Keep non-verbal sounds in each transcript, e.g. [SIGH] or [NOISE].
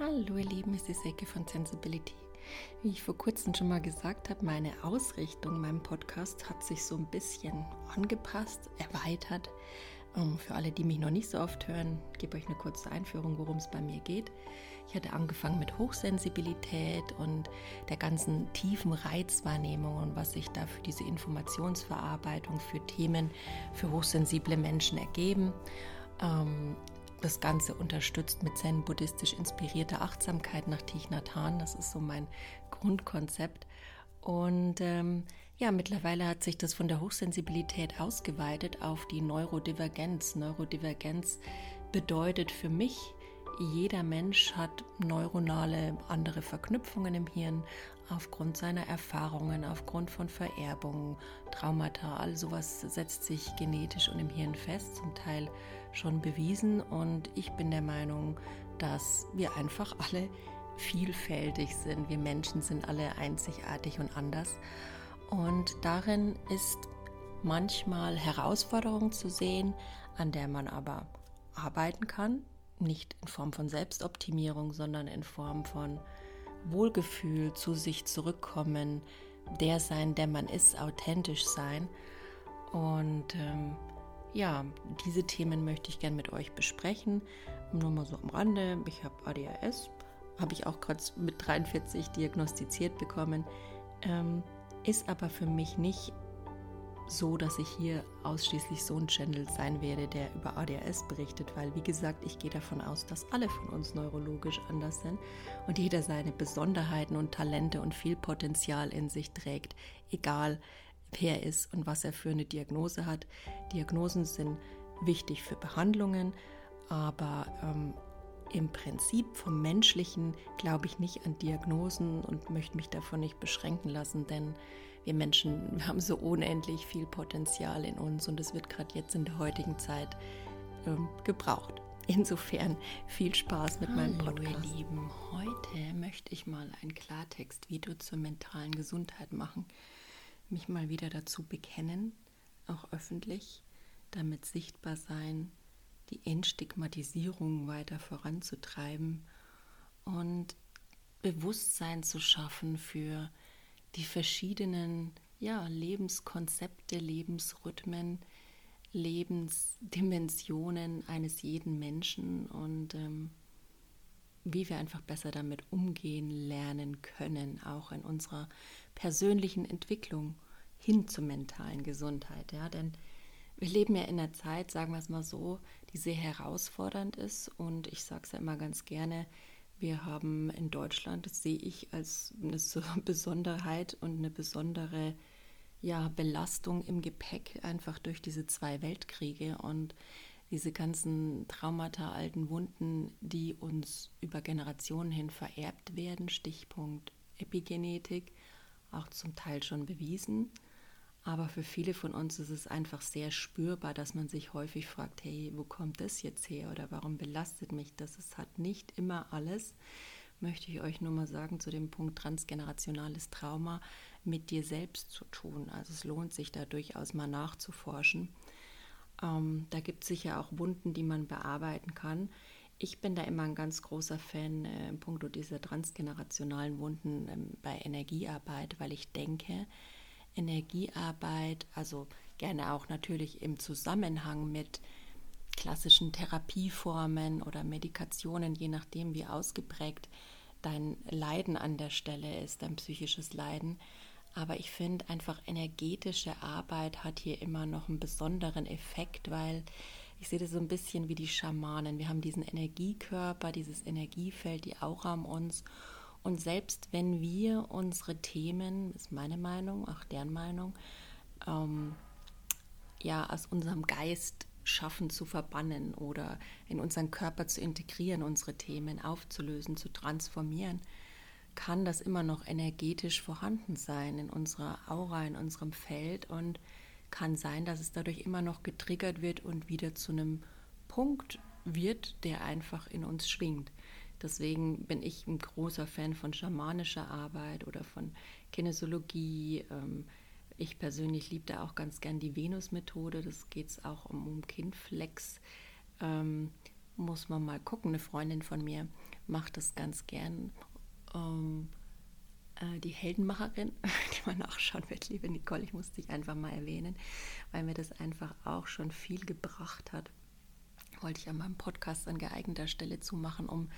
Hallo ihr Lieben, es ist Ecke von Sensibility. Wie ich vor kurzem schon mal gesagt habe, meine Ausrichtung, mein Podcast hat sich so ein bisschen angepasst, erweitert. Ähm, für alle, die mich noch nicht so oft hören, gebe euch eine kurze Einführung, worum es bei mir geht. Ich hatte angefangen mit Hochsensibilität und der ganzen tiefen Reizwahrnehmung und was sich da für diese Informationsverarbeitung, für Themen, für hochsensible Menschen ergeben. Das Ganze unterstützt mit zen-buddhistisch inspirierter Achtsamkeit nach Thich Nhat Hanh. Das ist so mein Grundkonzept. Und ähm, ja, mittlerweile hat sich das von der Hochsensibilität ausgeweitet auf die Neurodivergenz. Neurodivergenz bedeutet für mich, jeder Mensch hat neuronale andere Verknüpfungen im Hirn aufgrund seiner Erfahrungen, aufgrund von Vererbungen, Traumata, all sowas setzt sich genetisch und im Hirn fest, zum Teil schon bewiesen. Und ich bin der Meinung, dass wir einfach alle vielfältig sind. Wir Menschen sind alle einzigartig und anders. Und darin ist manchmal Herausforderung zu sehen, an der man aber arbeiten kann, nicht in Form von Selbstoptimierung, sondern in Form von Wohlgefühl, zu sich zurückkommen, der sein, der man ist, authentisch sein. Und ähm, ja, diese Themen möchte ich gerne mit euch besprechen. Nur mal so am Rande. Ich habe ADHS, habe ich auch gerade mit 43 diagnostiziert bekommen. Ähm, ist aber für mich nicht so, dass ich hier ausschließlich so ein Channel sein werde, der über ADHS berichtet, weil wie gesagt, ich gehe davon aus, dass alle von uns neurologisch anders sind und jeder seine Besonderheiten und Talente und viel Potenzial in sich trägt, egal wer ist und was er für eine Diagnose hat. Diagnosen sind wichtig für Behandlungen, aber ähm, im Prinzip vom Menschlichen glaube ich nicht an Diagnosen und möchte mich davon nicht beschränken lassen, denn wir Menschen [LAUGHS] wir haben so unendlich viel Potenzial in uns und es wird gerade jetzt in der heutigen Zeit ähm, gebraucht. Insofern viel Spaß mit Hallo, meinem Podcast. Ihr Lieben, heute möchte ich mal ein Klartext-Video zur mentalen Gesundheit machen. Mich mal wieder dazu bekennen, auch öffentlich, damit sichtbar sein, die Entstigmatisierung weiter voranzutreiben und Bewusstsein zu schaffen für die verschiedenen ja, Lebenskonzepte, Lebensrhythmen, Lebensdimensionen eines jeden Menschen und ähm, wie wir einfach besser damit umgehen lernen können, auch in unserer persönlichen Entwicklung hin zur mentalen Gesundheit. Ja? Denn wir leben ja in einer Zeit, sagen wir es mal so, die sehr herausfordernd ist und ich sage es ja immer ganz gerne, wir haben in Deutschland, das sehe ich als eine [LAUGHS] Besonderheit und eine besondere ja, Belastung im Gepäck, einfach durch diese zwei Weltkriege und diese ganzen Traumata, alten Wunden, die uns über Generationen hin vererbt werden, Stichpunkt Epigenetik, auch zum Teil schon bewiesen. Aber für viele von uns ist es einfach sehr spürbar, dass man sich häufig fragt, hey, wo kommt das jetzt her oder warum belastet mich das? Es hat nicht immer alles, möchte ich euch nur mal sagen, zu dem Punkt transgenerationales Trauma mit dir selbst zu tun. Also es lohnt sich da durchaus mal nachzuforschen. Ähm, da gibt es sicher auch Wunden, die man bearbeiten kann. Ich bin da immer ein ganz großer Fan äh, im Punkt dieser transgenerationalen Wunden äh, bei Energiearbeit, weil ich denke, Energiearbeit, also gerne auch natürlich im Zusammenhang mit klassischen Therapieformen oder Medikationen, je nachdem, wie ausgeprägt dein Leiden an der Stelle ist, dein psychisches Leiden. Aber ich finde einfach energetische Arbeit hat hier immer noch einen besonderen Effekt, weil ich sehe das so ein bisschen wie die Schamanen. Wir haben diesen Energiekörper, dieses Energiefeld, die Aura um uns und selbst wenn wir unsere Themen, ist meine Meinung, auch deren Meinung, ähm, ja, aus unserem Geist schaffen zu verbannen oder in unseren Körper zu integrieren, unsere Themen aufzulösen, zu transformieren, kann das immer noch energetisch vorhanden sein in unserer Aura, in unserem Feld und kann sein, dass es dadurch immer noch getriggert wird und wieder zu einem Punkt wird, der einfach in uns schwingt. Deswegen bin ich ein großer Fan von schamanischer Arbeit oder von Kinesiologie. Ähm, ich persönlich liebe da auch ganz gern die Venus-Methode. Das geht es auch um, um Kindflex. Ähm, muss man mal gucken. Eine Freundin von mir mache das ganz gern. Ähm, äh, die Heldenmacherin, [LAUGHS] die man nachschauen wird, liebe Nicole, ich muss dich einfach mal erwähnen, weil mir das einfach auch schon viel gebracht hat. Wollte ich an meinem Podcast an geeigneter Stelle zumachen, um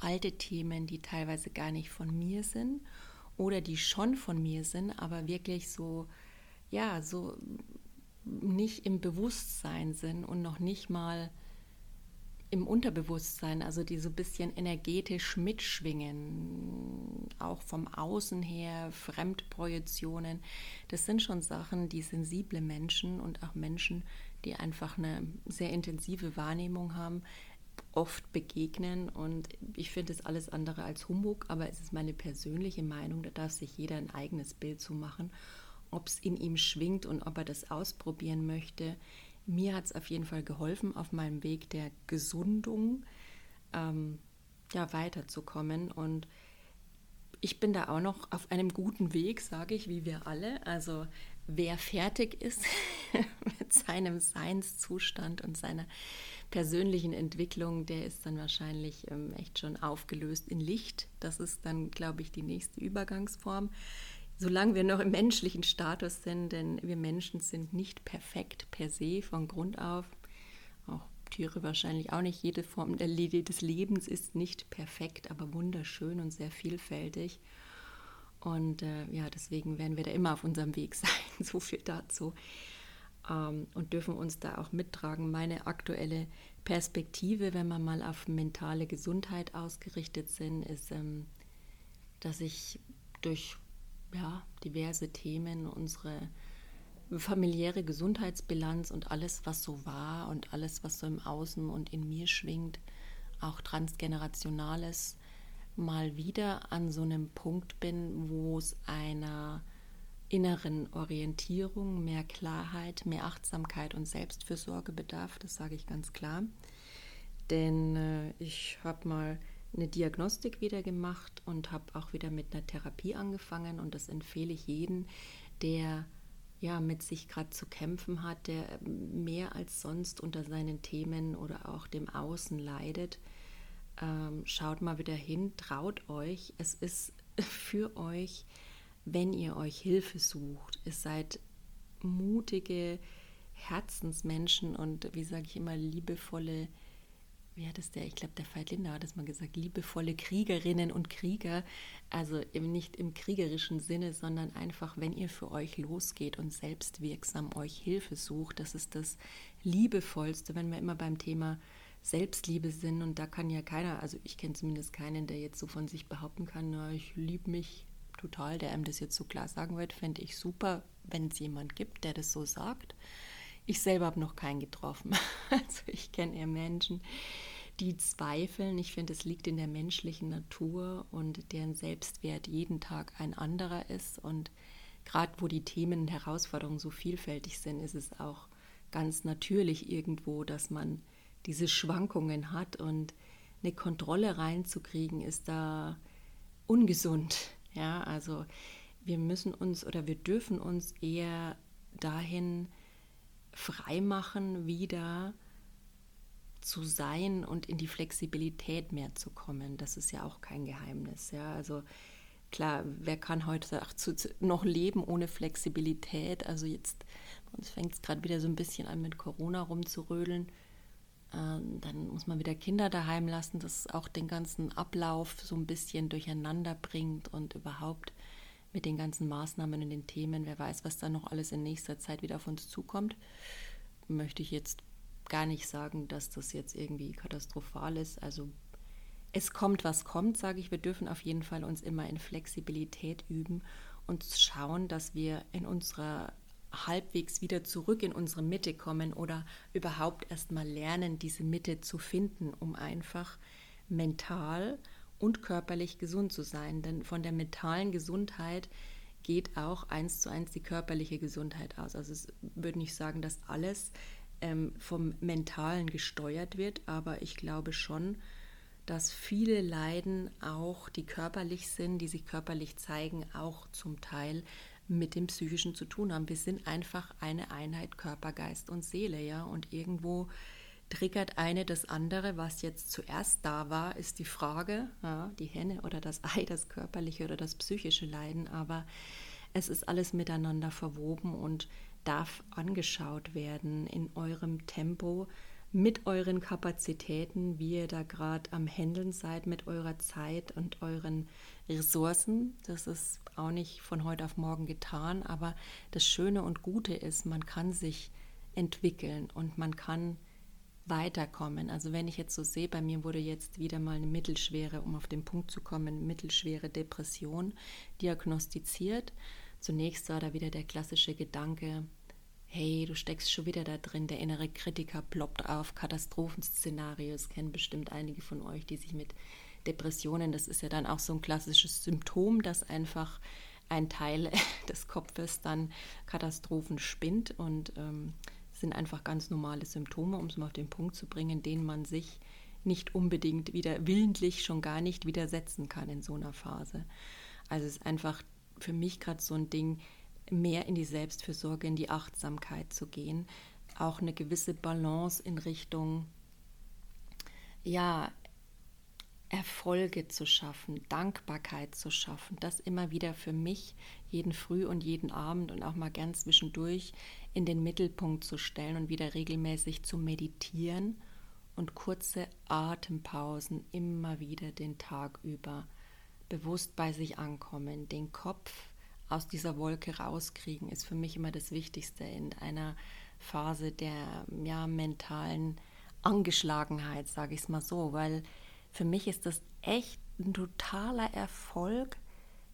alte Themen, die teilweise gar nicht von mir sind oder die schon von mir sind, aber wirklich so, ja, so nicht im Bewusstsein sind und noch nicht mal im Unterbewusstsein, also die so ein bisschen energetisch mitschwingen, auch vom Außen her, Fremdprojektionen. Das sind schon Sachen, die sensible Menschen und auch Menschen, die einfach eine sehr intensive Wahrnehmung haben, oft begegnen. Und ich finde es alles andere als Humbug, aber es ist meine persönliche Meinung, da darf sich jeder ein eigenes Bild zu machen, ob es in ihm schwingt und ob er das ausprobieren möchte mir hat es auf jeden Fall geholfen, auf meinem Weg der Gesundung ähm, ja, weiterzukommen. Und ich bin da auch noch auf einem guten Weg, sage ich, wie wir alle. Also wer fertig ist [LAUGHS] mit seinem Seinszustand und seiner persönlichen Entwicklung, der ist dann wahrscheinlich ähm, echt schon aufgelöst in Licht. Das ist dann, glaube ich, die nächste Übergangsform solange wir noch im menschlichen Status sind, denn wir Menschen sind nicht perfekt per se von Grund auf. Auch Tiere wahrscheinlich auch nicht. Jede Form des Lebens ist nicht perfekt, aber wunderschön und sehr vielfältig. Und äh, ja, deswegen werden wir da immer auf unserem Weg sein. [LAUGHS] So viel dazu. Ähm, und dürfen uns da auch mittragen. Meine aktuelle Perspektive, wenn wir mal auf mentale Gesundheit ausgerichtet sind, ist, ähm, dass ich durch ja, diverse Themen, unsere familiäre Gesundheitsbilanz und alles, was so war und alles, was so im Außen und in mir schwingt, auch transgenerationales, mal wieder an so einem Punkt bin, wo es einer inneren Orientierung, mehr Klarheit, mehr Achtsamkeit und Selbstfürsorge bedarf. Das sage ich ganz klar. Denn äh, ich habe mal eine Diagnostik wieder gemacht und habe auch wieder mit einer Therapie angefangen und das empfehle ich jedem, der ja mit sich gerade zu kämpfen hat, der mehr als sonst unter seinen Themen oder auch dem Außen leidet. Ähm, schaut mal wieder hin, traut euch. Es ist [LAUGHS] für euch, wenn ihr euch Hilfe sucht. Es seid mutige Herzensmenschen und wie sage ich immer, liebevolle wie hat es der, ich glaube, der Veit Linder hat es mal gesagt, liebevolle Kriegerinnen und Krieger, also eben nicht im kriegerischen Sinne, sondern einfach, wenn ihr für euch losgeht und selbstwirksam euch Hilfe sucht, das ist das Liebevollste, wenn wir immer beim Thema Selbstliebe sind und da kann ja keiner, also ich kenne zumindest keinen, der jetzt so von sich behaupten kann, na, ich liebe mich total, der einem das jetzt so klar sagen wird, fände ich super, wenn es jemand gibt, der das so sagt. Ich selber habe noch keinen getroffen. [LAUGHS] Also ich kenne eher Menschen, die zweifeln. Ich finde, es liegt in der menschlichen Natur und deren Selbstwert jeden Tag ein anderer ist. Und gerade wo die Themen und Herausforderungen so vielfältig sind, ist es auch ganz natürlich irgendwo, dass man diese Schwankungen hat und eine Kontrolle reinzukriegen, ist da ungesund. Ja, also wir müssen uns oder wir dürfen uns eher dahin freimachen, wieder zu sein und in die Flexibilität mehr zu kommen. Das ist ja auch kein Geheimnis. Ja, also klar, wer kann heute noch leben ohne Flexibilität? Also jetzt, uns fängt es gerade wieder so ein bisschen an mit Corona rumzurödeln. Ähm, dann muss man wieder Kinder daheim lassen, das auch den ganzen Ablauf so ein bisschen durcheinander bringt und überhaupt mit den ganzen Maßnahmen und den Themen. Wer weiß, was da noch alles in nächster Zeit wieder auf uns zukommt. Möchte ich jetzt gar nicht sagen, dass das jetzt irgendwie katastrophal ist. Also es kommt, was kommt, sage ich. Wir dürfen auf jeden Fall uns immer in Flexibilität üben und schauen, dass wir in unserer halbwegs wieder zurück in unsere Mitte kommen oder überhaupt erst mal lernen, diese Mitte zu finden, um einfach mental und körperlich gesund zu sein. Denn von der mentalen Gesundheit geht auch eins zu eins die körperliche Gesundheit aus. Also es würde nicht sagen, dass alles ähm, vom Mentalen gesteuert wird, aber ich glaube schon, dass viele Leiden auch, die körperlich sind, die sich körperlich zeigen, auch zum Teil mit dem Psychischen zu tun haben. Wir sind einfach eine Einheit Körper, Geist und Seele, ja. Und irgendwo triggert eine das andere. Was jetzt zuerst da war, ist die Frage, ja, die Henne oder das Ei, das körperliche oder das psychische Leiden. Aber es ist alles miteinander verwoben und darf angeschaut werden in eurem Tempo, mit euren Kapazitäten, wie ihr da gerade am Händeln seid mit eurer Zeit und euren Ressourcen. Das ist auch nicht von heute auf morgen getan, aber das Schöne und Gute ist, man kann sich entwickeln und man kann weiterkommen. Also wenn ich jetzt so sehe, bei mir wurde jetzt wieder mal eine mittelschwere, um auf den Punkt zu kommen, mittelschwere Depression diagnostiziert. Zunächst war da wieder der klassische Gedanke, hey, du steckst schon wieder da drin, der innere Kritiker ploppt auf, Katastrophenszenarios, kennen bestimmt einige von euch, die sich mit Depressionen, das ist ja dann auch so ein klassisches Symptom, dass einfach ein Teil [LAUGHS] des Kopfes dann Katastrophen spinnt und ähm, sind einfach ganz normale Symptome, um es mal auf den Punkt zu bringen, denen man sich nicht unbedingt wieder willentlich schon gar nicht widersetzen kann in so einer Phase. Also es ist einfach für mich gerade so ein Ding, mehr in die Selbstfürsorge, in die Achtsamkeit zu gehen, auch eine gewisse Balance in Richtung ja, Erfolge zu schaffen, Dankbarkeit zu schaffen, das immer wieder für mich jeden Früh und jeden Abend und auch mal gern zwischendurch in den Mittelpunkt zu stellen und wieder regelmäßig zu meditieren und kurze Atempausen immer wieder den Tag über bewusst bei sich ankommen, den Kopf aus dieser Wolke rauskriegen, ist für mich immer das Wichtigste in einer Phase der ja, mentalen Angeschlagenheit, sage ich es mal so, weil für mich ist das echt ein totaler Erfolg,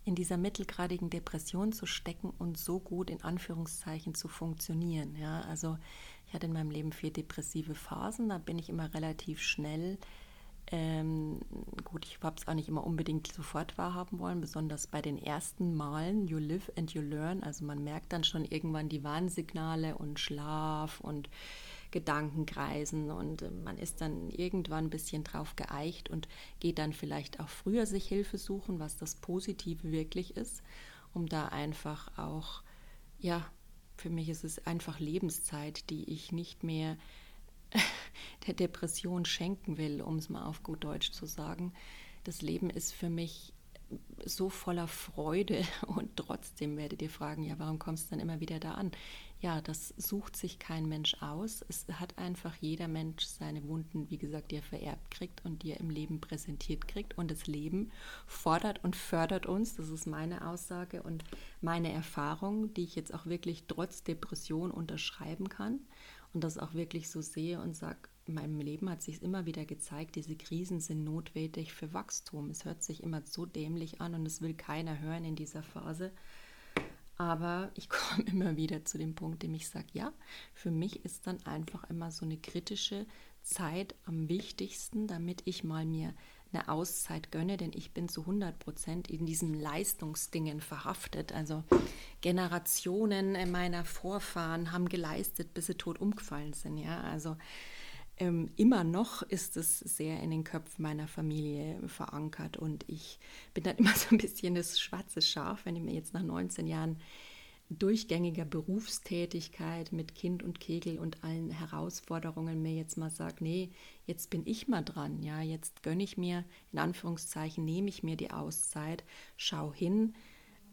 in dieser mittelgradigen Depression zu stecken und so gut in Anführungszeichen zu funktionieren. Ja, also ich hatte in meinem Leben vier depressive Phasen, da bin ich immer relativ schnell ähm, gut, ich habe es auch nicht immer unbedingt sofort wahrhaben wollen, besonders bei den ersten Malen, you live and you learn. Also man merkt dann schon irgendwann die Warnsignale und Schlaf und Gedankenkreisen und äh, man ist dann irgendwann ein bisschen drauf geeicht und geht dann vielleicht auch früher sich Hilfe suchen, was das Positive wirklich ist, um da einfach auch, ja, für mich ist es einfach Lebenszeit, die ich nicht mehr [LAUGHS] der Depression schenken will, um es mal auf gut Deutsch zu sagen. Das Leben ist für mich so voller Freude [LAUGHS] und trotzdem werdet ihr fragen, ja, warum kommst du dann immer wieder da an? Ja, das sucht sich kein Mensch aus. Es hat einfach jeder Mensch seine Wunden, wie gesagt, die er vererbt kriegt und die er im Leben präsentiert kriegt. Und das Leben fordert und fördert uns, das ist meine Aussage und meine Erfahrung, die ich jetzt auch wirklich trotz Depression unterschreiben kann und das auch wirklich so sehe und sage, in meinem Leben hat sich immer wieder gezeigt, diese Krisen sind notwendig für Wachstum. Es hört sich immer so dämlich an und es will keiner hören in dieser Phase. Aber ich [LAUGHS] komme immer wieder zu dem Punkt, dem ich sage, ja, für mich ist dann einfach immer so eine kritische Zeit am wichtigsten, damit ich mal mir eine Auszeit gönne, denn ich bin zu 100 Prozent in diesen Leistungsdingen verhaftet. Also Generationen meiner Vorfahren haben geleistet, bis sie tot umgefallen sind. Ja, also ähm, immer noch ist es sehr in den Köpfen meiner Familie verankert und ich bin dann [LAUGHS] immer so ein bisschen das schwarze Schaf, wenn ich mir jetzt nach 19 Jahren durchgängiger Berufstätigkeit mit Kind und Kegel und allen Herausforderungen mir jetzt mal sage, nee, jetzt bin ich mal dran, ja, jetzt gönne ich mir, in Anführungszeichen, nehme ich mir die Auszeit, schau hin,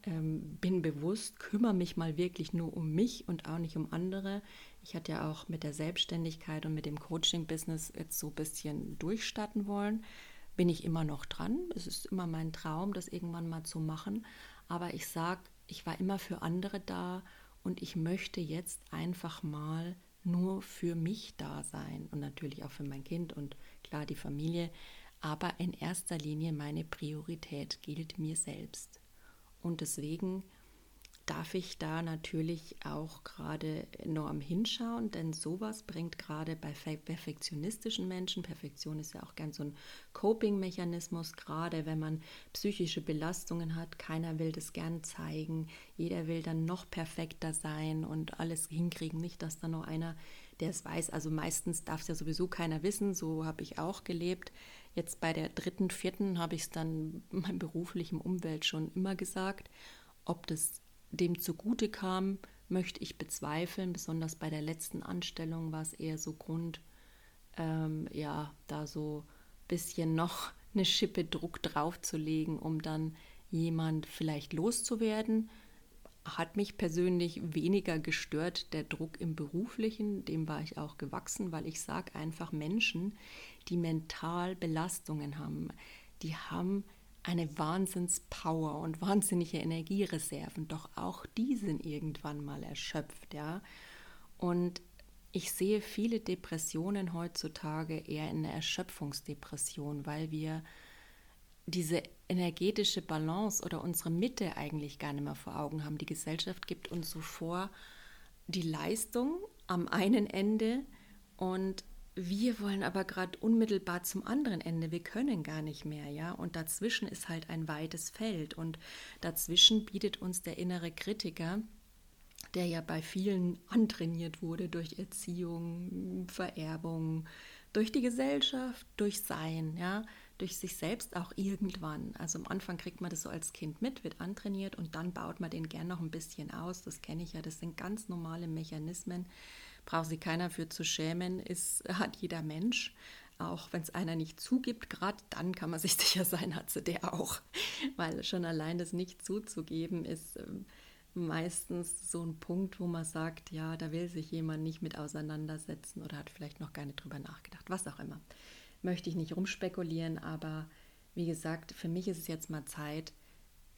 ähm, bin bewusst, kümmere mich mal wirklich nur um mich und auch nicht um andere. Ich hatte ja auch mit der Selbstständigkeit und mit dem Coaching-Business jetzt so ein bisschen durchstarten wollen. Bin ich immer noch dran. Es ist immer mein Traum, das irgendwann mal zu machen. Aber ich sage, ich war immer für andere da und ich möchte jetzt einfach mal nur für mich da sein und natürlich auch für mein Kind und klar die Familie. Aber in erster Linie meine Priorität gilt mir selbst. Und deswegen darf ich da natürlich auch gerade enorm hinschauen, denn sowas bringt gerade bei perfektionistischen Menschen, Perfektion ist ja auch gern so ein Coping-Mechanismus, gerade wenn man psychische Belastungen hat, keiner will das gern zeigen, jeder will dann noch perfekter sein und alles hinkriegen, nicht, dass da nur einer, der es weiß, also meistens darf es ja sowieso keiner wissen, so habe ich auch gelebt. Jetzt bei der dritten, vierten habe ich es dann in [LAUGHS] meinem beruflichen Umwelt schon immer gesagt. Ob das dem zugute kam, möchte ich bezweifeln. Besonders bei der letzten Anstellung war es eher so Grund, ähm, ja, da so ein bisschen noch [LAUGHS] eine Schippe Druck draufzulegen, um dann jemand vielleicht loszuwerden. Hat mich persönlich weniger gestört, der Druck im beruflichen, dem war ich auch gewachsen, weil ich sage einfach Menschen, die mental Belastungen haben, die haben eine Wahnsinnspower und wahnsinnige Energiereserven, doch auch die sind irgendwann mal erschöpft, ja. Und ich sehe viele Depressionen heutzutage eher in einer Erschöpfungsdepression, weil wir diese energetische Balance oder unsere Mitte eigentlich gar nicht mehr vor Augen haben. Die Gesellschaft gibt uns so vor, die Leistung am einen Ende und wir wollen aber gerade unmittelbar zum anderen Ende. Wir können gar nicht mehr, ja. Und dazwischen ist halt ein weites Feld. Und dazwischen bietet uns der innere Kritiker, der ja bei vielen antrainiert wurde durch Erziehung, Vererbung, durch die Gesellschaft, durch Sein, ja, durch sich selbst auch irgendwann. Also am Anfang kriegt man das so als Kind mit, wird antrainiert und dann baut man den gern noch ein bisschen aus. Das kenne ich ja, das sind ganz normale Mechanismen braucht sich keiner für zu schämen, ist, hat jeder Mensch. Auch wenn es einer nicht zugibt, gerade dann kann man [LAUGHS] sich sicher sein, hat sie der auch. Weil schon allein das nicht zuzugeben ist ähm, meistens so ein Punkt, wo man sagt, ja, da will sich jemand nicht mit auseinandersetzen oder hat vielleicht noch gar nicht drüber nachgedacht, was auch immer. Möchte ich nicht rumspekulieren, aber wie gesagt, für mich ist es jetzt mal Zeit,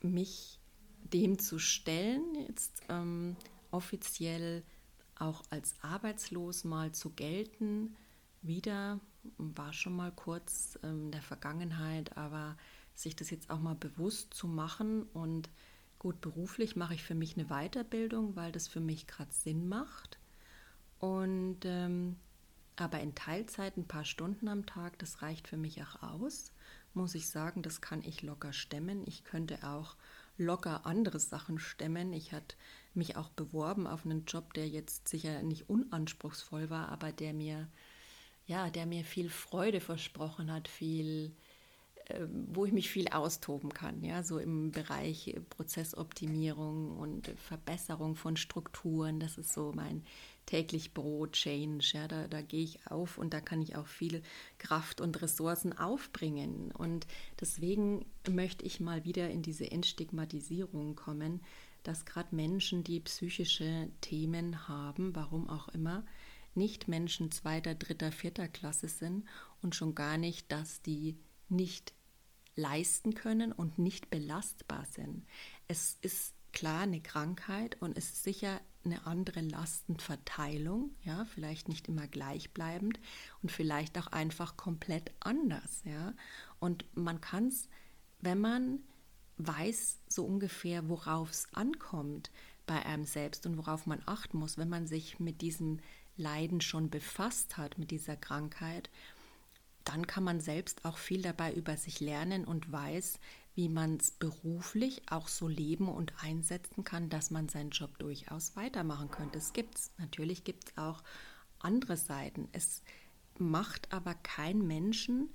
mich dem zu stellen, jetzt ähm, offiziell auch als arbeitslos mal zu gelten. Wieder war schon mal kurz in der Vergangenheit, aber sich das jetzt auch mal bewusst zu machen und gut beruflich mache ich für mich eine Weiterbildung, weil das für mich gerade Sinn macht. Und ähm, aber in Teilzeit ein paar Stunden am Tag, das reicht für mich auch aus. Muss ich sagen, das kann ich locker stemmen. Ich könnte auch locker andere Sachen stemmen. Ich hatte mich auch beworben auf einen Job, der jetzt sicher nicht unanspruchsvoll war, aber der mir, ja, der mir viel Freude versprochen hat, viel, äh, wo ich mich viel austoben kann, ja, so im Bereich Prozessoptimierung und Verbesserung von Strukturen. Das ist so mein täglich Brot, Change, ja, da, da gehe ich auf und da kann ich auch viel Kraft und Ressourcen aufbringen. Und deswegen möchte ich mal wieder in diese Entstigmatisierung kommen, dass gerade Menschen, die psychische Themen haben, warum auch immer, nicht Menschen zweiter, dritter, vierter Klasse sind und schon gar nicht, dass die nicht leisten können und nicht belastbar sind. Es ist klar eine Krankheit und es ist sicher eine andere Lastenverteilung, ja, vielleicht nicht immer gleichbleibend und vielleicht auch einfach komplett anders, ja. Und man kann es, wenn man weiß so ungefähr, worauf es ankommt bei einem selbst und worauf man achten muss, wenn man sich mit diesem Leiden schon befasst hat, mit dieser Krankheit, dann kann man selbst auch viel dabei über sich lernen und weiß, wie man es beruflich auch so leben und einsetzen kann, dass man seinen Job durchaus weitermachen könnte. Es gibt es. Natürlich gibt es auch andere Seiten. Es macht aber kein Menschen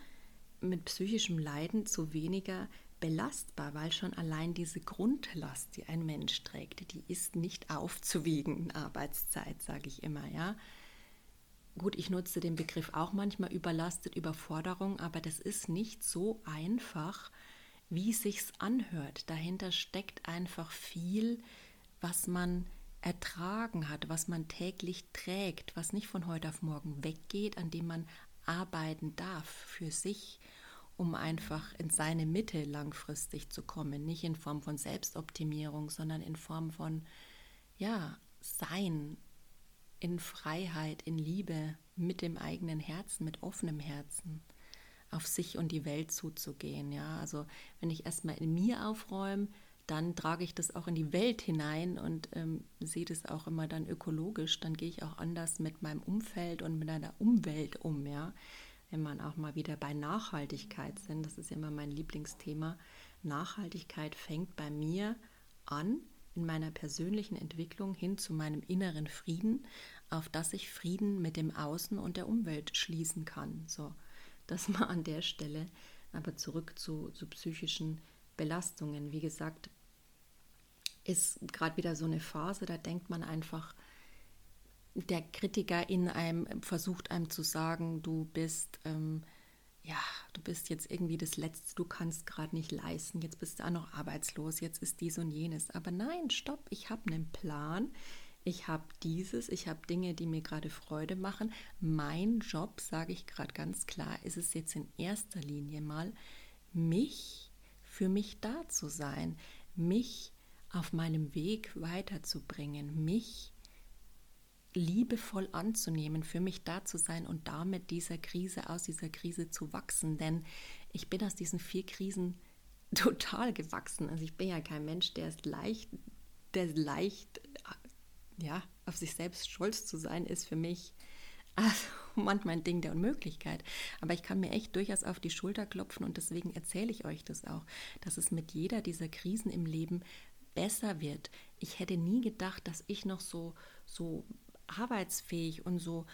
mit psychischem Leiden zu weniger belastbar, weil schon allein diese Grundlast, die ein Mensch trägt, die ist nicht aufzuwiegen in Arbeitszeit, sage ich immer, ja. Gut, ich nutze den Begriff auch manchmal überlastet, Überforderung, aber das ist nicht so einfach, wie sich's anhört. Dahinter steckt einfach viel, was man ertragen hat, was man täglich trägt, was nicht von heute auf morgen weggeht, an dem man arbeiten darf für sich um einfach in seine Mitte langfristig zu kommen. Nicht in Form von Selbstoptimierung, sondern in Form von, ja, Sein, in Freiheit, in Liebe, mit dem eigenen Herzen, mit offenem Herzen auf sich und die Welt zuzugehen. Ja, also wenn ich erstmal in mir aufräume, dann trage ich das auch in die Welt hinein und ähm, sehe das auch immer dann ökologisch. Dann gehe ich auch anders mit meinem Umfeld und mit einer Umwelt um. Ja, wenn man auch mal wieder bei Nachhaltigkeit sind, das ist immer mein Lieblingsthema. Nachhaltigkeit fängt bei mir an in meiner persönlichen Entwicklung hin zu meinem inneren Frieden, auf das ich Frieden mit dem Außen und der Umwelt schließen kann. So, das mal an der Stelle. Aber zurück zu, zu psychischen Belastungen. Wie gesagt, ist gerade wieder so eine Phase, da denkt man einfach, der Kritiker in einem versucht einem zu sagen, du bist, ähm, ja, du bist jetzt irgendwie das Letzte, du kannst gerade nicht leisten, jetzt bist du auch noch arbeitslos, jetzt ist dies und jenes. Aber nein, stopp, ich habe einen Plan, ich habe dieses, ich habe Dinge, die mir gerade Freude machen. Mein Job, sage ich gerade ganz klar, ist es jetzt in erster Linie mal, mich für mich da zu sein, mich auf meinem Weg weiterzubringen, mich liebevoll anzunehmen, für mich da zu sein und damit dieser Krise, aus dieser Krise zu wachsen. Denn ich bin aus diesen vier Krisen [LAUGHS] total gewachsen. Also ich bin ja kein Mensch, der ist leicht, der ist leicht, ja, auf sich selbst stolz zu sein, ist für mich [LAUGHS] also manchmal ein Ding der Unmöglichkeit. Aber ich kann mir echt durchaus auf die Schulter klopfen und deswegen erzähle ich euch das auch, dass es mit jeder dieser Krisen im Leben besser wird. Ich hätte nie gedacht, dass ich noch so, so arbeitsfähig und so,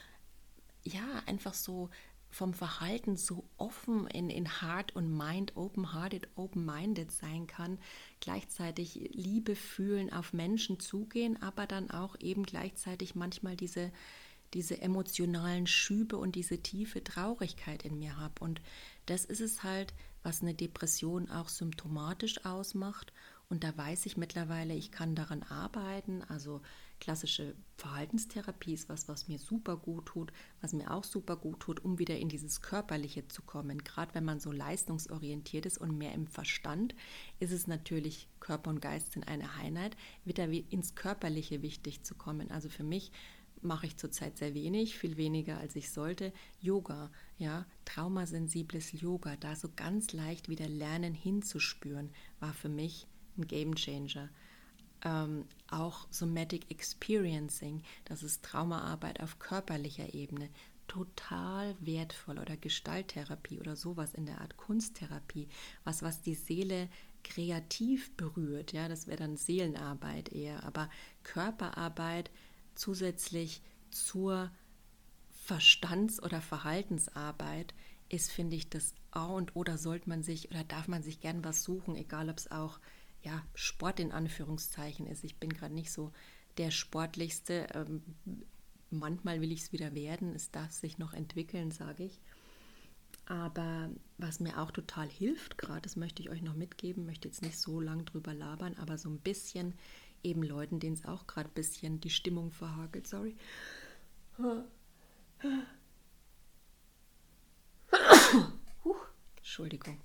ja, einfach so vom Verhalten so offen in, in Heart und Mind, open-hearted, open-minded sein kann, gleichzeitig Liebe fühlen, auf Menschen zugehen, aber dann auch eben gleichzeitig manchmal diese, diese emotionalen Schübe und diese tiefe Traurigkeit in mir habe. Und das ist es halt, was eine Depression auch symptomatisch ausmacht. Und da weiß ich mittlerweile, ich kann daran arbeiten. Also klassische Verhaltenstherapie ist was, was mir super gut tut, was mir auch super gut tut, um wieder in dieses Körperliche zu kommen. Gerade wenn man so leistungsorientiert ist und mehr im Verstand, ist es natürlich, Körper und Geist sind eine Einheit, wieder ins Körperliche wichtig zu kommen. Also für mich mache ich zurzeit sehr wenig, viel weniger als ich sollte. Yoga, ja, traumasensibles Yoga, da so ganz leicht wieder lernen hinzuspüren, war für mich ein Game Changer. Ähm, auch Somatic Experiencing, das ist Traumaarbeit auf körperlicher Ebene, total wertvoll oder Gestalttherapie oder sowas in der Art Kunsttherapie, was was die Seele kreativ berührt, ja, das wäre dann Seelenarbeit eher, aber Körperarbeit zusätzlich zur Verstands- oder Verhaltensarbeit ist, finde ich, das A und O, da sollte man sich oder darf man sich gern was suchen, egal ob es auch ja, Sport in Anführungszeichen ist. Ich bin gerade nicht so der sportlichste. Ähm, manchmal will ich es wieder werden. Es darf sich noch entwickeln, sage ich. Aber was mir auch total hilft, gerade, das möchte ich euch noch mitgeben, möchte jetzt nicht so lang drüber labern, aber so ein bisschen eben Leuten, denen es auch gerade ein bisschen die Stimmung verhagelt, sorry. [COUGHS] Entschuldigung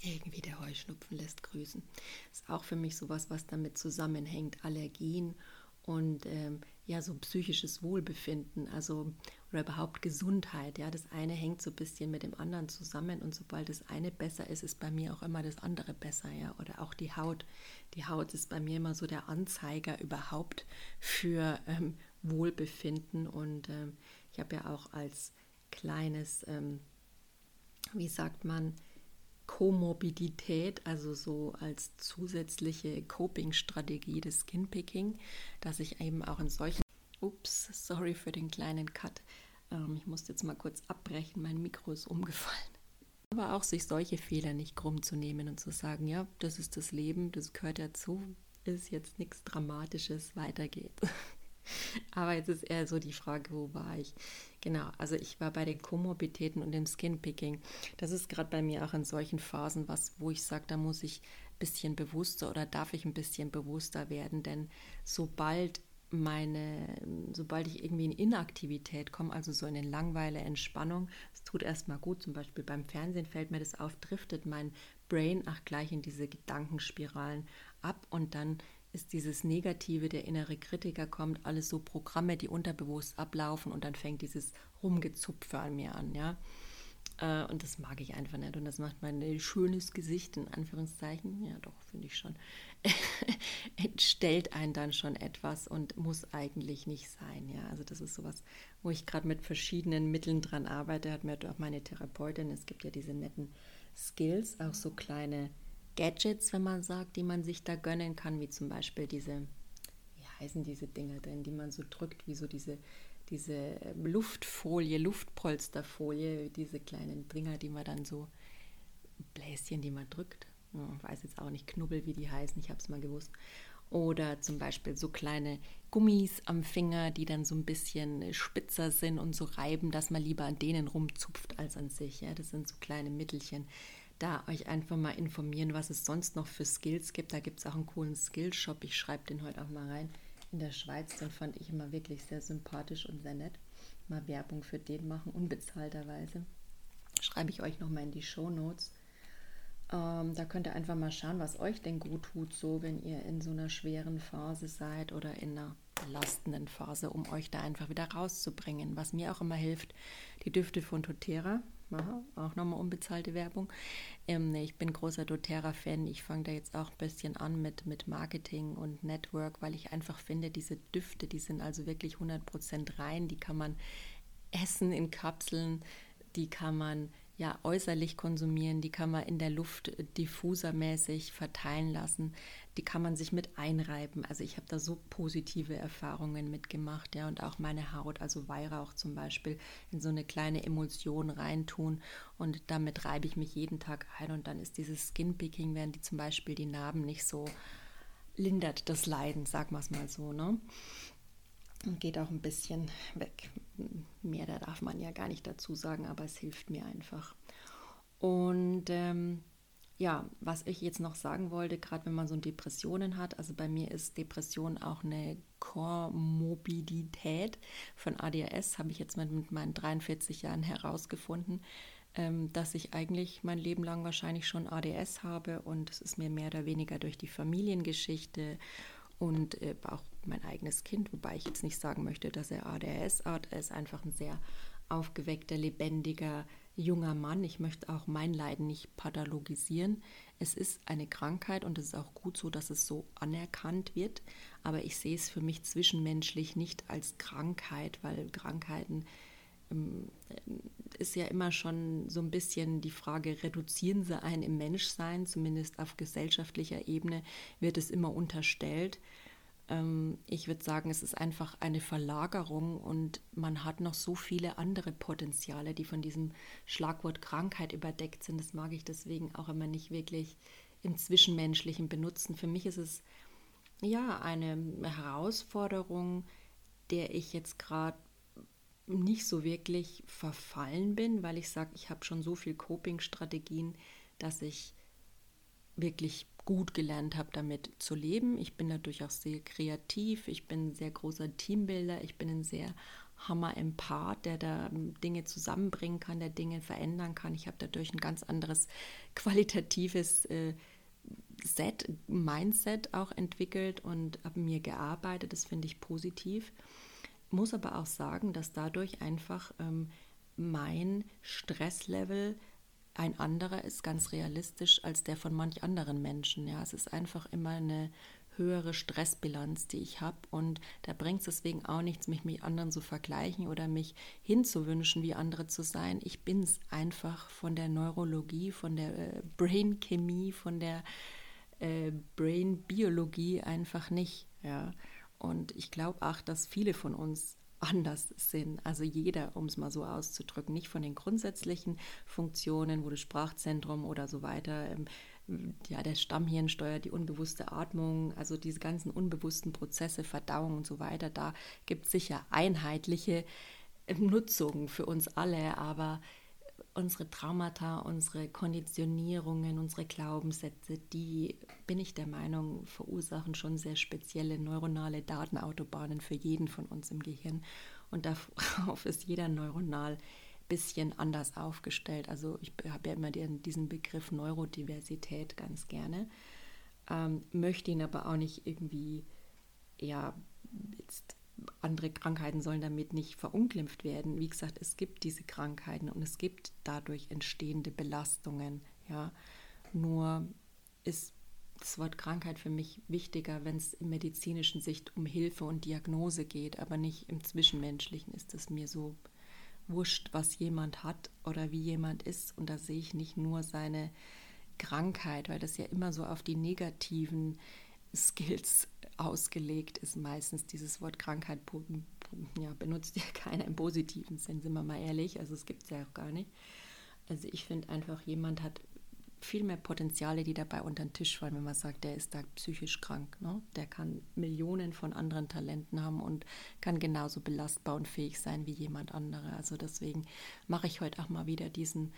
irgendwie der Heuschnupfen lässt grüßen. Ist auch für mich sowas, was damit zusammenhängt, Allergien und ähm, ja, so psychisches Wohlbefinden, also oder überhaupt Gesundheit. Ja, das eine hängt so ein bisschen mit dem anderen zusammen und sobald das eine besser ist, ist bei mir auch immer das andere besser. Ja, oder auch die Haut. Die Haut ist bei mir immer so der Anzeiger überhaupt für ähm, Wohlbefinden und ähm, ich habe ja auch als kleines, ähm, wie sagt man, Komorbidität, also so als zusätzliche Coping-Strategie des Skinpicking, dass ich eben auch in solchen. Ups, sorry für den kleinen Cut. Ähm, ich musste jetzt mal kurz abbrechen, mein Mikro ist umgefallen. Aber auch sich solche Fehler nicht krumm zu nehmen und zu sagen, ja, das ist das Leben, das gehört dazu, ist jetzt nichts Dramatisches, weiter geht's. [LAUGHS] Aber jetzt ist eher so die Frage, wo war ich? Genau, also ich war bei den Komorbiditäten und dem Skinpicking. Das ist gerade bei mir auch in solchen Phasen was, wo ich sage, da muss ich ein bisschen bewusster oder darf ich ein bisschen bewusster werden, denn sobald meine, sobald ich irgendwie in Inaktivität komme, also so in eine Langweile, Entspannung, es tut erstmal gut, zum Beispiel beim Fernsehen fällt mir das auf, driftet mein Brain auch gleich in diese Gedankenspiralen ab und dann ist dieses Negative, der innere Kritiker kommt, alles so Programme, die unterbewusst ablaufen und dann fängt dieses Rumgezupfe an mir an, ja. Äh, und das mag ich einfach nicht und das macht mein schönes Gesicht, in Anführungszeichen, ja doch, finde ich schon, [LAUGHS] entstellt einen dann schon etwas und muss eigentlich nicht sein, ja. Also das ist sowas, wo ich gerade mit verschiedenen Mitteln dran arbeite, hat mir auch meine Therapeutin, es gibt ja diese netten Skills, auch so kleine Gadgets, wenn man sagt, die man sich da gönnen kann, wie zum Beispiel diese, wie heißen diese Dinge denn, die man so drückt, wie so diese, diese ähm, Luftfolie, Luftpolsterfolie, diese kleinen Dinger, die man dann so, Bläschen, die man drückt. Ich weiß jetzt auch nicht, Knubbel, wie die heißen, ich habe es mal gewusst. Oder zum Beispiel so kleine Gummis am Finger, die dann so ein bisschen spitzer sind und so reiben, dass man lieber an denen rumzupft als an sich. Ja, das sind so kleine Mittelchen. Da euch einfach mal informieren, was es sonst noch für Skills gibt. Da gibt es auch einen coolen Skillshop. Ich schreibe den heute auch mal rein. In der Schweiz, den fand ich immer wirklich sehr sympathisch und sehr nett. Mal Werbung für den machen, unbezahlterweise. Schreibe ich euch nochmal in die Show Notes. Ähm, da könnt ihr einfach mal schauen, was euch denn gut tut, so wenn ihr in so einer schweren Phase seid oder in einer belastenden Phase, um euch da einfach wieder rauszubringen. Was mir auch immer hilft, die Düfte von doTERRA. Aha, auch nochmal unbezahlte Werbung. Ähm, ich bin großer doTERRA-Fan. Ich fange da jetzt auch ein bisschen an mit, mit Marketing und Network, weil ich einfach finde, diese Düfte, die sind also wirklich 100% rein. Die kann man essen in Kapseln, die kann man ja äußerlich konsumieren, die kann man in der Luft diffusermäßig verteilen lassen, die kann man sich mit einreiben. Also ich habe da so positive Erfahrungen mitgemacht, ja, und auch meine Haut, also Weihrauch zum Beispiel, in so eine kleine Emulsion reintun und damit reibe ich mich jeden Tag ein und dann ist dieses Skinpicking, während die zum Beispiel die Narben nicht so lindert das Leiden, sag mal es mal so, ne? Und geht auch ein bisschen weg. Mehr, da darf man ja gar nicht dazu sagen, aber es hilft mir einfach. Und ähm, ja, was ich jetzt noch sagen wollte, gerade wenn man so Depressionen hat, also bei mir ist Depression auch eine Komorbidität von ADHS, habe ich jetzt mit, meinen 43 Jahren herausgefunden, ähm, dass ich eigentlich mein Leben lang wahrscheinlich schon ADS habe und es ist mir mehr oder weniger durch die Familiengeschichte und äh, auch mein eigenes Kind, wobei ich jetzt nicht sagen möchte, dass er ADHS hat. Er ist einfach ein sehr aufgeweckter, lebendiger, junger Mann. Ich möchte auch mein Leiden nicht pathologisieren. Es ist eine Krankheit und es ist auch gut so, dass es so anerkannt wird. Aber ich sehe es für mich zwischenmenschlich nicht als Krankheit, weil Krankheiten ähm, ist ja immer schon so ein bisschen die Frage, reduzieren sie einen im Menschsein, zumindest auf gesellschaftlicher Ebene wird es immer unterstellt. Ähm, ich würde sagen, es ist einfach eine Verlagerung und man hat noch so viele andere Potenziale, die von diesem Schlagwort Krankheit überdeckt sind. Das mag ich deswegen auch immer nicht wirklich im Zwischenmenschlichen benutzen. Für mich ist es ja eine Herausforderung, der ich jetzt gerade nicht so wirklich verfallen bin, weil ich sage, ich habe schon so viel Coping-Strategien, dass ich wirklich gut gelernt habe, damit zu leben. Ich bin dadurch auch sehr kreativ, ich bin ein sehr großer Teambuilder, ich bin ein sehr Hammer-Empath, der da Dinge zusammenbringen kann, der Dinge verändern kann. Ich habe dadurch ein ganz anderes [LAUGHS] qualitatives äh, Set, Mindset auch entwickelt und habe mir gearbeitet. Das finde ich positiv muss aber auch sagen, dass dadurch einfach ähm, mein Stresslevel ein anderer ist, ganz realistisch, als der von manch anderen Menschen. Ja, es ist einfach immer eine höhere Stressbilanz, die ich habe. Und da bringt es deswegen auch nichts, mich mit anderen zu vergleichen oder mich hinzuwünschen, wie andere zu sein. Ich bin es einfach von der Neurologie, von der äh, Brain-Chemie, von der äh, Brain-Biologie einfach nicht. Ja. Und ich glaube auch, dass viele von uns anders sind. Also jeder, um es mal so auszudrücken, nicht von den grundsätzlichen Funktionen, wo das Sprachzentrum oder so weiter, ähm, ja, der Stammhirn steuert die unbewusste Atmung, also diese ganzen unbewussten Prozesse, Verdauung und so weiter. Da gibt es sicher einheitliche Nutzungen für uns alle, aber unsere Traumata, unsere Konditionierungen, unsere Glaubenssätze, die, bin ich der Meinung, verursachen schon sehr spezielle neuronale Datenautobahnen für jeden von uns im Gehirn. Und darauf ist jeder neuronal ein bisschen anders aufgestellt. Also ich habe ja immer diesen Begriff Neurodiversität ganz gerne, ähm, möchte ihn aber auch nicht irgendwie ja, jetzt andere Krankheiten sollen damit nicht verunglimpft werden. Wie gesagt, es gibt diese Krankheiten und es gibt dadurch entstehende Belastungen. Ja, nur ist das Wort Krankheit für mich wichtiger, wenn es in medizinischen Sicht um Hilfe und Diagnose geht, aber nicht im Zwischenmenschlichen ist es mir so wurscht, was jemand hat oder wie jemand ist. Und da sehe ich nicht nur seine Krankheit, weil das ja immer so auf die negativen Skills ausgelegt ist meistens dieses Wort Krankheit ja, benutzt ja [LAUGHS] keiner im positiven Sinn, sind wir mal ehrlich. Also es gibt es ja auch gar nicht. Also ich finde einfach, jemand hat viel mehr Potenziale, die dabei unter den Tisch fallen, wenn man sagt, der ist da psychisch krank. Ne? Der kann Millionen von anderen Talenten haben und kann genauso belastbar und fähig sein wie jemand andere. Also deswegen mache ich heute auch mal wieder diesen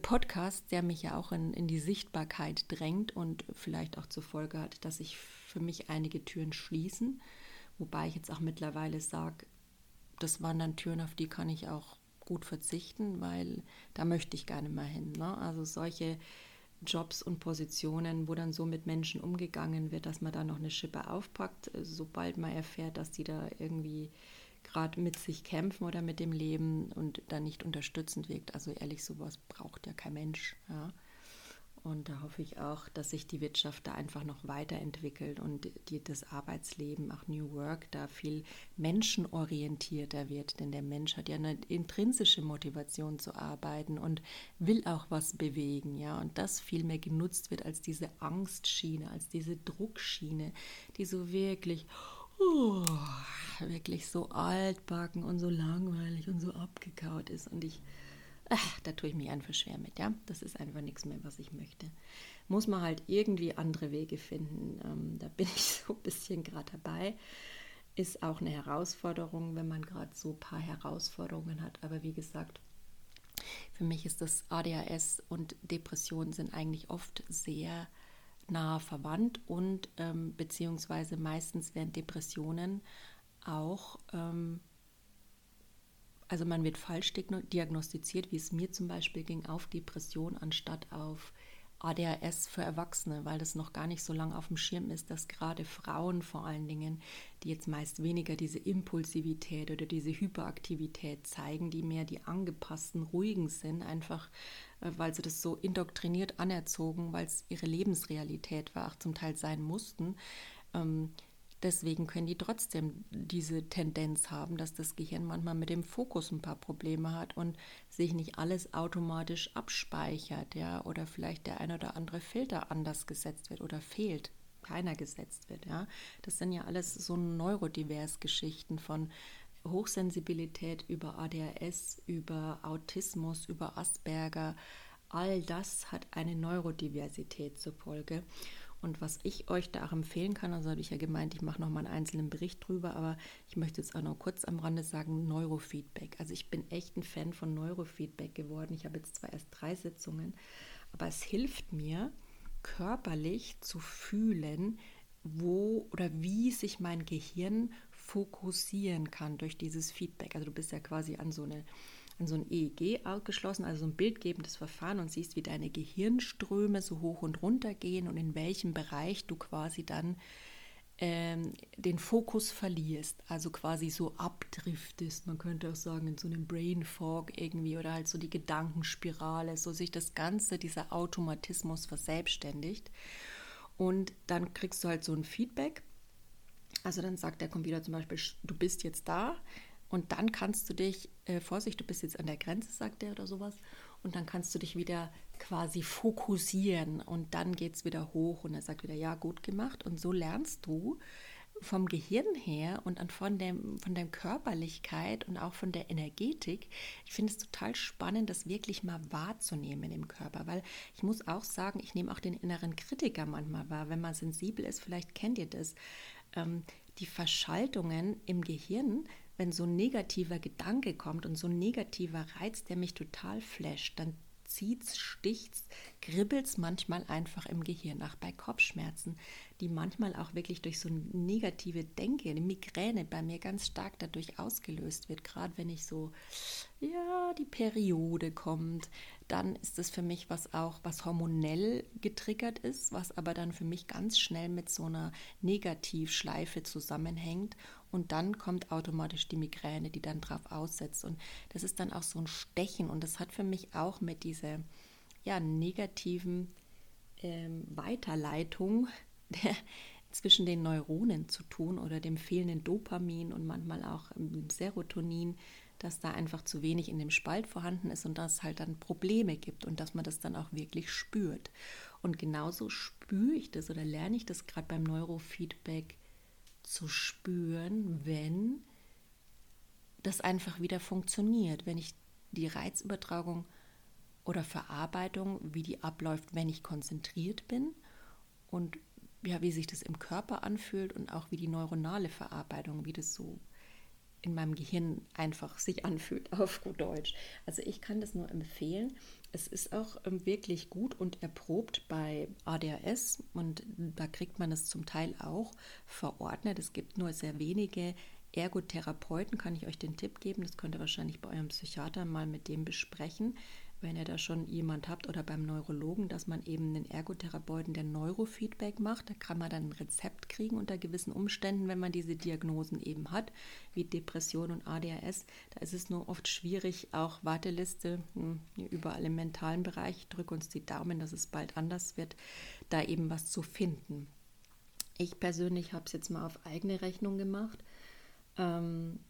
Podcast, der mich ja auch in, in die Sichtbarkeit drängt und vielleicht auch zur Folge hat, dass sich für mich einige Türen schließen. Wobei ich jetzt auch mittlerweile sage, das waren dann Türen, auf die kann ich auch gut verzichten, weil da möchte ich gar nicht mehr hin. Ne? Also solche Jobs und Positionen, wo dann so mit Menschen umgegangen wird, dass man da noch eine Schippe aufpackt, sobald man erfährt, dass die da irgendwie gerade mit sich kämpfen oder mit dem Leben und dann nicht unterstützend wirkt. Also ehrlich, sowas braucht ja kein Mensch. Ja? Und da hoffe ich auch, dass sich die Wirtschaft da einfach noch weiterentwickelt und die, das Arbeitsleben, auch New Work, da viel menschenorientierter wird. Denn der Mensch hat ja eine intrinsische Motivation zu arbeiten und will auch was bewegen. Ja? Und das viel mehr genutzt wird als diese Angstschiene, als diese Druckschiene, die so wirklich, oh, wirklich so altbacken und so langweilig und so abgekaut ist. Und ich ach, da tue ich mich einfach schwer mit, ja. Das ist einfach nichts mehr, was ich möchte. Muss man halt irgendwie andere Wege finden. Ähm, da bin ich [LAUGHS] so ein bisschen gerade dabei. Ist auch eine Herausforderung, wenn man gerade so ein paar Herausforderungen hat. Aber wie gesagt, für mich ist das ADHS und Depressionen sind eigentlich oft sehr nah verwandt und ähm, beziehungsweise meistens werden Depressionen auch ähm, also man wird falsch diagnostiziert, wie es mir zum Beispiel ging, auf Depression anstatt auf ADHS für Erwachsene, weil das noch gar nicht so lange auf dem Schirm ist, dass gerade Frauen vor allen Dingen, die jetzt meist weniger diese Impulsivität oder diese Hyperaktivität zeigen, die mehr die angepassten, ruhigen sind, einfach äh, weil sie das so indoktriniert anerzogen, weil es ihre Lebensrealität war, auch zum Teil sein mussten, ähm, Deswegen können die trotzdem diese Tendenz haben, dass das Gehirn manchmal mit dem Fokus ein paar Probleme hat und sich nicht alles automatisch abspeichert, ja, oder vielleicht der ein oder andere Filter anders gesetzt wird oder fehlt, keiner gesetzt wird, ja. Das sind ja alles so neurodivers Geschichten von Hochsensibilität über ADHS, über Autismus, über Asperger. All das hat eine Neurodiversität zur Folge. Und was ich euch da auch empfehlen kann, also habe ich ja gemeint, ich mache noch mal einen einzelnen Bericht drüber, aber ich möchte jetzt auch noch kurz am Rande sagen, Neurofeedback. Also ich bin echt ein Fan von Neurofeedback geworden. Ich habe jetzt zwar erst drei Sitzungen, aber es hilft mir, körperlich zu fühlen, wo oder wie sich mein Gehirn fokussieren kann durch dieses Feedback. Also du bist ja quasi an so eine an so ein EEG ausgeschlossen, also so ein bildgebendes Verfahren und siehst, wie deine Gehirnströme so hoch und runter gehen und in welchem Bereich du quasi dann ähm, den Fokus verlierst, also quasi so abdriftest, man könnte auch sagen, in so einem Brain Fog irgendwie oder halt so die Gedankenspirale, so sich das Ganze, dieser Automatismus verselbstständigt. Und dann kriegst du halt so ein Feedback. Also dann sagt der Computer zum Beispiel, du bist jetzt da, und dann kannst du dich, äh, Vorsicht, du bist jetzt an der Grenze, sagt der oder sowas, und dann kannst du dich wieder quasi fokussieren und dann geht es wieder hoch und er sagt wieder, ja, gut gemacht. Und so lernst du vom Gehirn her und von, dem, von der Körperlichkeit und auch von der Energetik. Ich finde es total spannend, das wirklich mal wahrzunehmen im Körper, weil ich muss auch sagen, ich nehme auch den inneren Kritiker manchmal wahr. Wenn man sensibel ist, vielleicht kennt ihr das. Ähm, die Verschaltungen im Gehirn wenn so ein negativer Gedanke kommt und so ein negativer Reiz, der mich total flasht, dann zieht's, sticht's, kribbelt's manchmal einfach im Gehirn. Auch bei Kopfschmerzen, die manchmal auch wirklich durch so negative Denke, eine Migräne bei mir ganz stark dadurch ausgelöst wird. Gerade wenn ich so, ja, die Periode kommt, dann ist das für mich was auch, was hormonell getriggert ist, was aber dann für mich ganz schnell mit so einer Negativschleife zusammenhängt und dann kommt automatisch die Migräne, die dann drauf aussetzt. Und das ist dann auch so ein Stechen. Und das hat für mich auch mit dieser ja, negativen ähm, Weiterleitung [LAUGHS] der, zwischen den Neuronen zu tun oder dem fehlenden Dopamin und manchmal auch dem Serotonin, dass da einfach zu wenig in dem Spalt vorhanden ist und dass es halt dann Probleme gibt und dass man das dann auch wirklich spürt. Und genauso spüre ich das oder lerne ich das gerade beim Neurofeedback zu spüren, wenn das einfach wieder funktioniert, wenn ich die Reizübertragung oder Verarbeitung, wie die abläuft, wenn ich konzentriert bin und ja, wie sich das im Körper anfühlt und auch wie die neuronale Verarbeitung, wie das so in meinem Gehirn einfach sich anfühlt, [LAUGHS] auf gut Deutsch. Also ich kann das nur empfehlen. Es ist auch ähm, wirklich gut und erprobt bei ADHS und da kriegt man es zum Teil auch verordnet. Es gibt nur sehr wenige Ergotherapeuten, kann ich euch den Tipp geben. Das könnt ihr wahrscheinlich bei eurem Psychiater mal mit dem besprechen wenn ihr da schon jemand habt oder beim Neurologen, dass man eben einen Ergotherapeuten, der Neurofeedback macht. Da kann man dann ein Rezept kriegen unter gewissen Umständen, wenn man diese Diagnosen eben hat, wie Depression und ADHS. Da ist es nur oft schwierig, auch Warteliste hm, überall im mentalen Bereich. Ich drücke uns die Daumen, dass es bald anders wird, da eben was zu finden. Ich persönlich habe es jetzt mal auf eigene Rechnung gemacht. Ähm,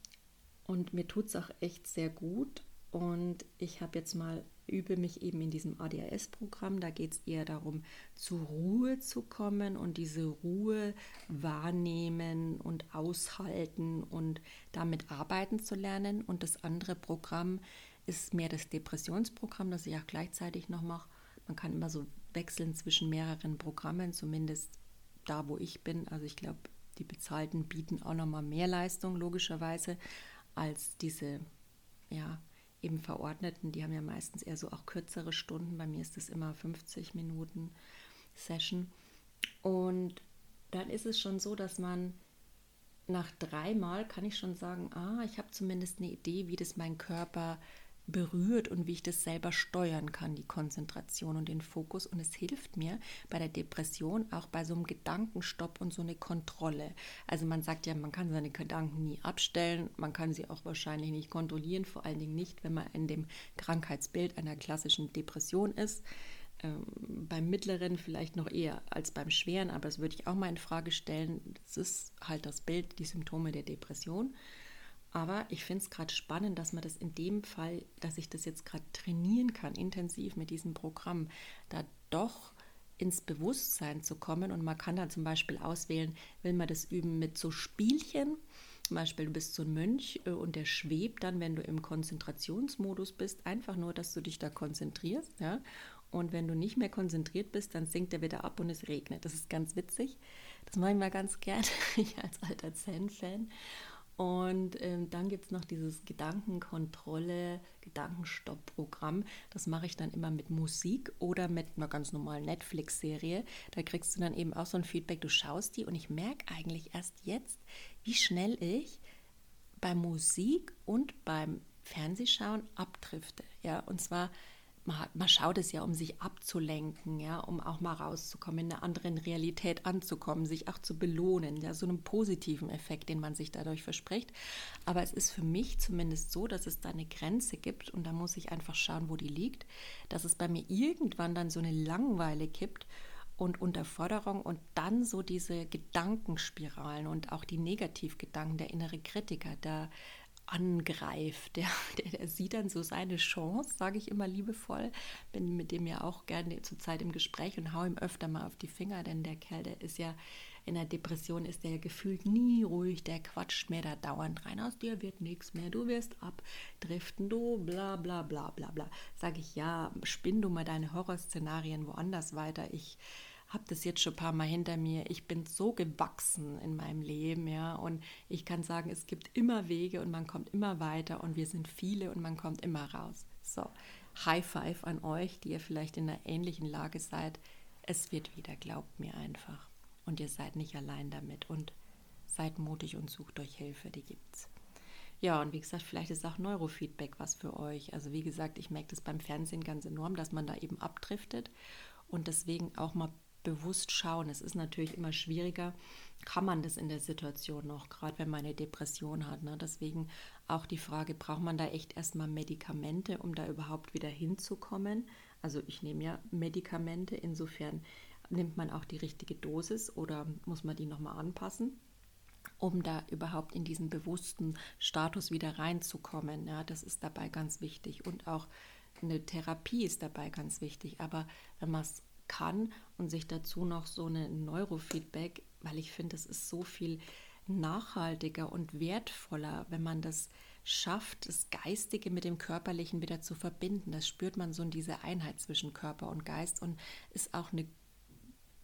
und mir tut es auch echt sehr gut. Und ich habe jetzt mal übe mich eben in diesem ADHS-Programm. Da geht es eher darum, zur Ruhe zu kommen und diese Ruhe wahrnehmen und aushalten und damit arbeiten zu lernen. Und das andere Programm ist mehr das Depressionsprogramm, das ich auch gleichzeitig noch mache. Man kann immer so wechseln zwischen mehreren Programmen, zumindest da, wo ich bin. Also ich glaube, die Bezahlten bieten auch nochmal mehr Leistung, logischerweise, als diese, ja, eben Verordneten, die haben ja meistens eher so auch kürzere Stunden. Bei mir ist es immer 50 Minuten Session. Und dann ist es schon so, dass man nach dreimal kann ich schon sagen, ah, ich habe zumindest eine Idee, wie das mein Körper berührt und wie ich das selber steuern kann, die Konzentration und den Fokus. Und es hilft mir bei der Depression auch bei so einem Gedankenstopp und so eine Kontrolle. Also man sagt ja, man kann seine Gedanken nie abstellen, man kann sie auch wahrscheinlich nicht kontrollieren, vor allen Dingen nicht, wenn man in dem Krankheitsbild einer klassischen Depression ist. Ähm, beim mittleren vielleicht noch eher als beim schweren, aber das würde ich auch mal in Frage stellen. Das ist halt das Bild, die Symptome der Depression. Aber ich finde es gerade spannend, dass man das in dem Fall, dass ich das jetzt gerade trainieren kann, intensiv mit diesem Programm, da doch ins Bewusstsein zu kommen. Und man kann dann zum Beispiel auswählen, will man das üben mit so Spielchen. Zum Beispiel, du bist so ein Mönch äh, und der schwebt dann, wenn du im Konzentrationsmodus bist, einfach nur, dass du dich da konzentrierst. Ja? Und wenn du nicht mehr konzentriert bist, dann sinkt er wieder ab und es regnet. Das ist ganz witzig. Das mache ich mal ganz gern, [LAUGHS] ich als alter Zen-Fan. Und ähm, dann gibt es noch dieses Gedankenkontrolle, Gedankenstopp-Programm. Das mache ich dann immer mit Musik oder mit einer ganz normalen Netflix-Serie. Da kriegst du dann eben auch so ein Feedback. Du schaust die und ich merke eigentlich erst jetzt, wie schnell ich bei Musik und beim Fernsehschauen abdrifte. Ja, und zwar man, man schaut es ja, um sich abzulenken, ja, um auch mal rauszukommen, in einer anderen Realität anzukommen, sich auch zu belohnen, ja, so einen positiven Effekt, den man sich dadurch verspricht. Aber es ist für mich zumindest so, dass es da eine Grenze gibt und da muss ich einfach schauen, wo die liegt, dass es bei mir irgendwann dann so eine Langeweile gibt und Unterforderung und dann so diese Gedankenspiralen und auch die Negativgedanken, der innere Kritiker, da angreift. Der, [LAUGHS] der, der, sieht dann so seine Chance, sage ich immer liebevoll. Bin mit dem ja auch gerne zurzeit im Gespräch und hau ihm öfter mal auf die Finger, denn der Kerl, der ist ja in der Depression, ist der gefühlt nie ruhig, der quatscht mir da dauernd rein. Aus dir wird nichts mehr, du wirst abdriften, du bla bla bla bla bla. Sage ich, ja, spinn du mal deine Horrorszenarien woanders weiter. Ich habe das jetzt schon ein paar Mal hinter mir. Ich bin so gewachsen in meinem Leben, ja. Und ich kann sagen, es gibt immer Wege und man kommt immer weiter und wir sind viele und man kommt immer raus. So, High Five an euch, die ihr vielleicht in einer ähnlichen Lage seid. Es wird wieder, glaubt mir einfach. Und ihr seid nicht allein damit. Und seid mutig und sucht euch Hilfe, die gibt's. Ja, und wie gesagt, vielleicht ist auch Neurofeedback was für euch. Also wie gesagt, ich merke das beim Fernsehen ganz enorm, dass man da eben abdriftet und deswegen auch mal bewusst schauen. Es ist natürlich immer schwieriger, kann man das in der Situation noch, gerade wenn man eine Depression hat. Ne? Deswegen auch die Frage, braucht man da echt erstmal Medikamente, um da überhaupt wieder hinzukommen? Also ich nehme ja Medikamente, insofern nimmt man auch die richtige Dosis oder muss man die nochmal anpassen? um da überhaupt in diesen bewussten Status wieder reinzukommen. Ja, das ist dabei ganz wichtig. Und auch eine Therapie ist dabei ganz wichtig. Aber wenn man es kann und sich dazu noch so eine Neurofeedback, weil ich finde, es ist so viel nachhaltiger und wertvoller, wenn man das schafft, das Geistige mit dem Körperlichen wieder zu verbinden. Das spürt man so in dieser Einheit zwischen Körper und Geist und ist auch eine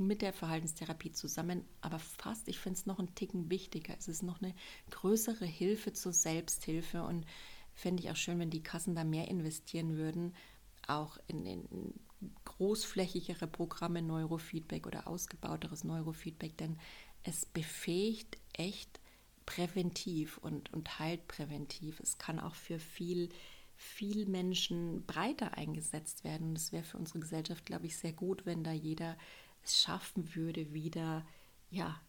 mit der Verhaltenstherapie zusammen, aber fast, ich finde es noch einen Ticken wichtiger. Es ist noch eine größere Hilfe zur Selbsthilfe und fände ich auch schön, wenn die Kassen da mehr investieren würden, auch in, in großflächigere Programme Neurofeedback oder ausgebauteres Neurofeedback, denn es befähigt echt präventiv und, und heilt präventiv. Es kann auch für viel, viel Menschen breiter eingesetzt werden. Und es wäre für unsere Gesellschaft, glaube ich, sehr gut, wenn da jeder es schaffen würde, wieder ja,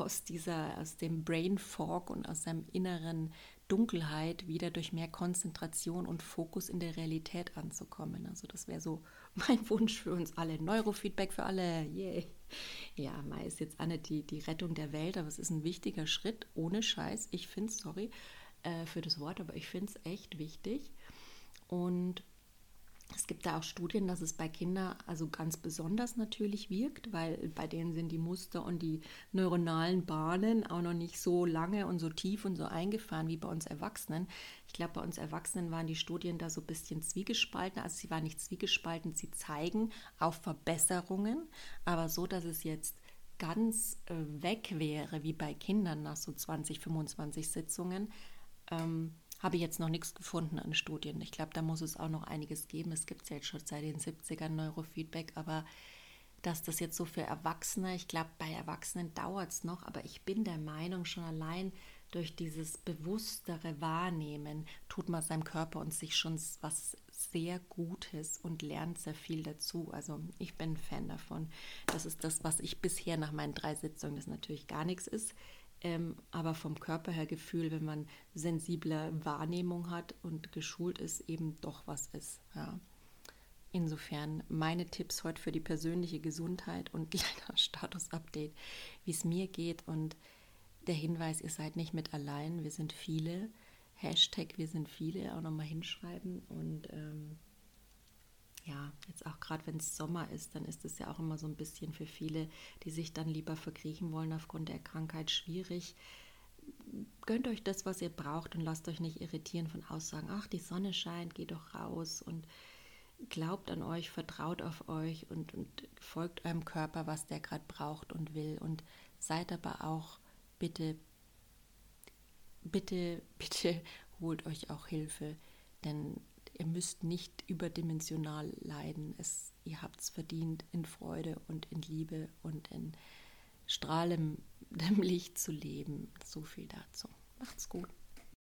aus dieser, aus dem Brain Fog und aus seinem inneren Dunkelheit wieder durch mehr Konzentration und Fokus in der Realität anzukommen. Also das wäre so [LAUGHS] mein Wunsch für uns alle. Neurofeedback für alle. Yay. Ja, Mai ist jetzt nicht die, die Rettung der Welt, aber es ist ein wichtiger Schritt, ohne Scheiß. Ich finde es, sorry äh, für das Wort, aber ich finde es echt wichtig. Und es gibt da auch Studien, dass es bei Kindern also ganz besonders natürlich wirkt, weil bei denen sind die Muster und die neuronalen Bahnen auch noch nicht so lange und so tief und so eingefahren wie bei uns Erwachsenen. Ich glaube, bei uns Erwachsenen waren die Studien da so ein bisschen zwiegespalten. Also sie waren nicht zwiegespalten, sie zeigen auf Verbesserungen, aber so, dass es jetzt ganz äh, weg wäre wie bei Kindern nach so 20, 25 Sitzungen. Ähm, habe ich jetzt noch nichts gefunden an Studien. Ich glaube, da muss es auch noch einiges geben. Es gibt es jetzt schon seit den 70ern Neurofeedback, aber dass das jetzt so für Erwachsene, ich glaube, bei Erwachsenen dauert es noch, aber ich bin der Meinung, schon allein durch dieses bewusstere Wahrnehmen tut man seinem Körper und sich schon was sehr Gutes und lernt sehr viel dazu. Also ich bin ein Fan davon. Das ist das, was ich bisher nach meinen drei Sitzungen, das natürlich gar nichts ist, ähm, aber vom Körper her Gefühl, wenn man sensible Wahrnehmung hat und geschult ist, eben doch was ist. Ja. Insofern meine Tipps heute für die persönliche Gesundheit und [LAUGHS] kleiner Status-Update, wie es mir geht und der Hinweis, ihr seid nicht mit allein, wir sind viele. Hashtag wir sind viele, auch nochmal hinschreiben und ähm, ja, jetzt auch gerade wenn es Sommer ist, dann ist es ja auch immer so ein bisschen für viele, die sich dann lieber verkriechen wollen aufgrund der Krankheit schwierig. Gönnt euch das, was ihr braucht und lasst euch nicht irritieren von Aussagen, ach, die Sonne scheint, geht doch raus und glaubt an euch, vertraut auf euch und, und folgt eurem Körper, was der gerade braucht und will und seid aber auch bitte, bitte, [LAUGHS] bitte holt euch auch Hilfe, denn ihr müsst nicht überdimensional leiden. Es, ihr habt es verdient, in Freude und in Liebe und in strahlendem [LAUGHS] Licht zu leben. So viel dazu. Macht's gut.